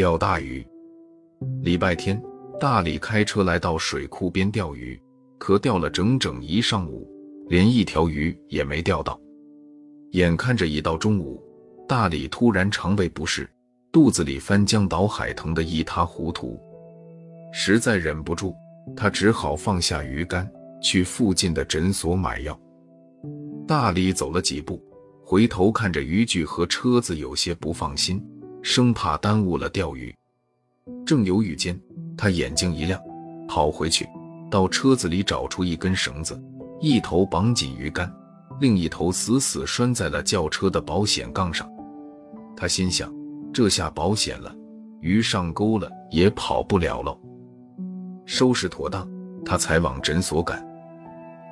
钓大鱼。礼拜天，大李开车来到水库边钓鱼，可钓了整整一上午，连一条鱼也没钓到。眼看着一到中午，大李突然肠胃不适，肚子里翻江倒海，疼得一塌糊涂，实在忍不住，他只好放下鱼竿，去附近的诊所买药。大李走了几步，回头看着渔具和车子，有些不放心。生怕耽误了钓鱼，正犹豫间，他眼睛一亮，跑回去，到车子里找出一根绳子，一头绑紧鱼竿，另一头死死拴在了轿车的保险杠上。他心想：这下保险了，鱼上钩了也跑不了喽。收拾妥当，他才往诊所赶。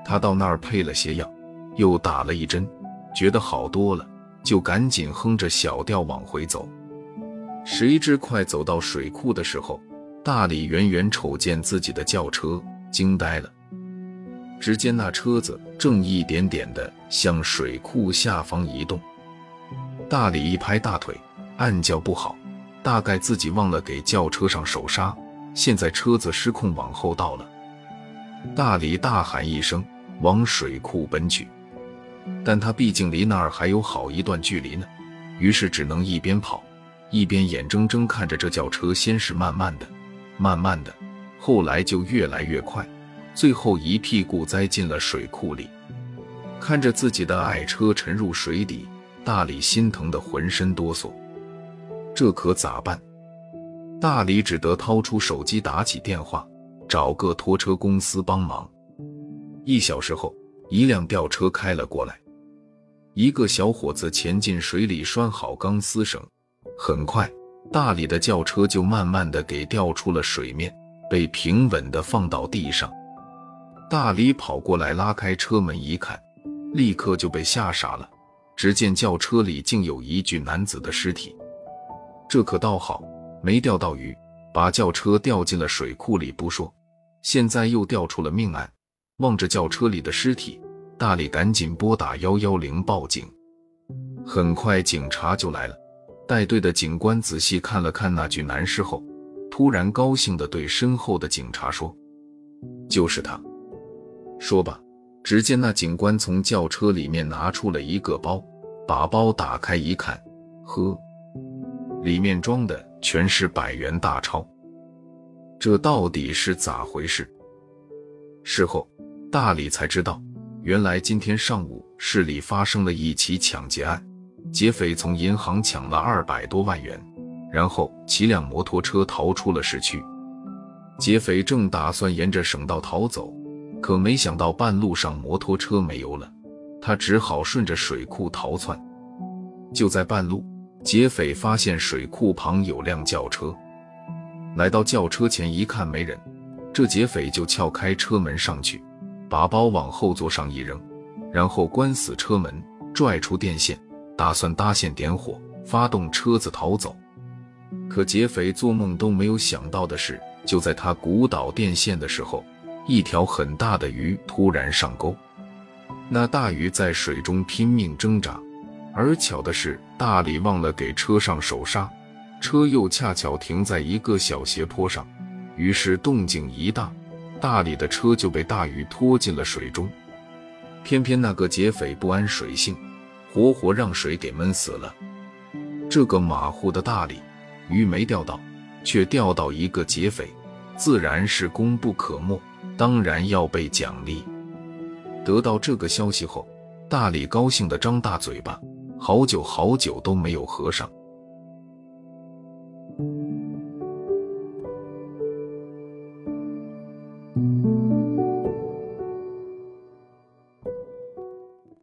他到那儿配了些药，又打了一针，觉得好多了，就赶紧哼着小调往回走。谁知快走到水库的时候，大李远远瞅见自己的轿车，惊呆了。只见那车子正一点点的向水库下方移动。大李一拍大腿，暗叫不好，大概自己忘了给轿车上手刹，现在车子失控往后倒了。大李大喊一声，往水库奔去。但他毕竟离那儿还有好一段距离呢，于是只能一边跑。一边眼睁睁看着这轿车先是慢慢的、慢慢的，后来就越来越快，最后一屁股栽进了水库里。看着自己的爱车沉入水底，大李心疼的浑身哆嗦。这可咋办？大李只得掏出手机打起电话，找个拖车公司帮忙。一小时后，一辆吊车开了过来，一个小伙子潜进水里拴好钢丝绳。很快，大李的轿车就慢慢的给吊出了水面，被平稳的放到地上。大李跑过来拉开车门一看，立刻就被吓傻了。只见轿车里竟有一具男子的尸体。这可倒好，没钓到鱼，把轿车掉进了水库里不说，现在又掉出了命案。望着轿车里的尸体，大李赶紧拨打幺幺零报警。很快，警察就来了。带队的警官仔细看了看那具男尸后，突然高兴地对身后的警察说：“就是他。”说吧，只见那警官从轿车里面拿出了一个包，把包打开一看，呵，里面装的全是百元大钞。这到底是咋回事？事后，大李才知道，原来今天上午市里发生了一起抢劫案。劫匪从银行抢了二百多万元，然后骑辆摩托车逃出了市区。劫匪正打算沿着省道逃走，可没想到半路上摩托车没油了，他只好顺着水库逃窜。就在半路，劫匪发现水库旁有辆轿车，来到轿车前一看没人，这劫匪就撬开车门上去，把包往后座上一扔，然后关死车门，拽出电线。打算搭线点火，发动车子逃走。可劫匪做梦都没有想到的是，就在他鼓捣电线的时候，一条很大的鱼突然上钩。那大鱼在水中拼命挣扎，而巧的是，大李忘了给车上手刹，车又恰巧停在一个小斜坡上，于是动静一大，大李的车就被大鱼拖进了水中。偏偏那个劫匪不安水性。活活让水给闷死了。这个马虎的大李，鱼没钓到，却钓到一个劫匪，自然是功不可没，当然要被奖励。得到这个消息后，大李高兴的张大嘴巴，好久好久都没有合上。